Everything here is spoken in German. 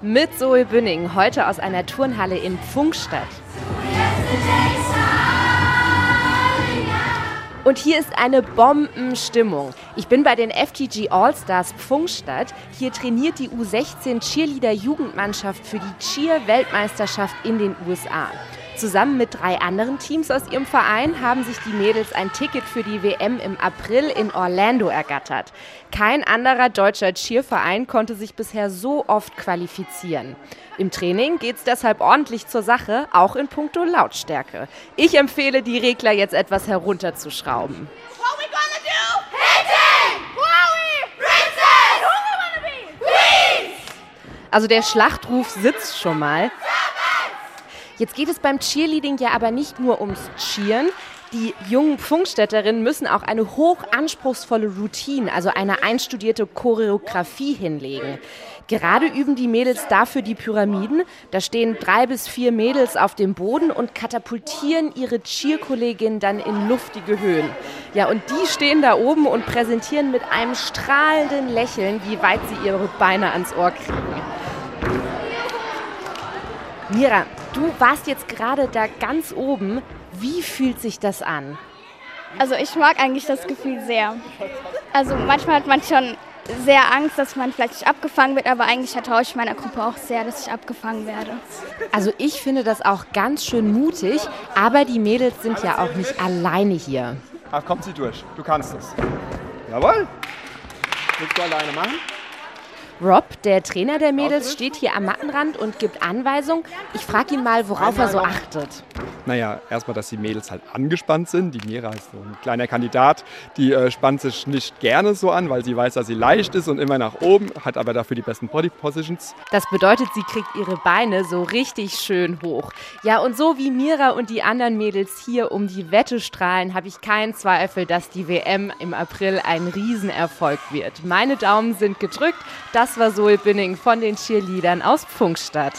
mit Zoe Bünning, heute aus einer Turnhalle in Pfungstadt. Und hier ist eine Bombenstimmung. Ich bin bei den FTG All-Stars Pfungstadt. Hier trainiert die U16 Cheerleader Jugendmannschaft für die Cheer-Weltmeisterschaft in den USA. Zusammen mit drei anderen Teams aus ihrem Verein haben sich die Mädels ein Ticket für die WM im April in Orlando ergattert. Kein anderer deutscher Cheerverein konnte sich bisher so oft qualifizieren. Im Training geht es deshalb ordentlich zur Sache, auch in puncto Lautstärke. Ich empfehle, die Regler jetzt etwas herunterzuschrauben. Also der Schlachtruf sitzt schon mal. Jetzt geht es beim Cheerleading ja aber nicht nur ums Cheeren. Die jungen Funkstädterinnen müssen auch eine hoch anspruchsvolle Routine, also eine einstudierte Choreografie hinlegen. Gerade üben die Mädels dafür die Pyramiden. Da stehen drei bis vier Mädels auf dem Boden und katapultieren ihre Cheerkolleginnen dann in luftige Höhen. Ja, und die stehen da oben und präsentieren mit einem strahlenden Lächeln, wie weit sie ihre Beine ans Ohr kriegen. Mira, Du warst jetzt gerade da ganz oben. Wie fühlt sich das an? Also ich mag eigentlich das Gefühl sehr. Also manchmal hat man schon sehr Angst, dass man vielleicht nicht abgefangen wird, aber eigentlich vertraue ich meiner Gruppe auch sehr, dass ich abgefangen werde. Also ich finde das auch ganz schön mutig, aber die Mädels sind ja auch nicht alleine hier. Ach, kommt sie durch. Du kannst es. Jawohl. Willst du alleine machen? Rob, der Trainer der Mädels, steht hier am Mattenrand und gibt Anweisungen. Ich frage ihn mal, worauf er so achtet. Naja, erstmal, dass die Mädels halt angespannt sind. Die Mira ist so ein kleiner Kandidat, die äh, spannt sich nicht gerne so an, weil sie weiß, dass sie leicht ist und immer nach oben, hat aber dafür die besten Body Positions. Das bedeutet, sie kriegt ihre Beine so richtig schön hoch. Ja, und so wie Mira und die anderen Mädels hier um die Wette strahlen, habe ich keinen Zweifel, dass die WM im April ein Riesenerfolg wird. Meine Daumen sind gedrückt. Das war Zoe Binning von den Cheerleadern aus Pfungstadt.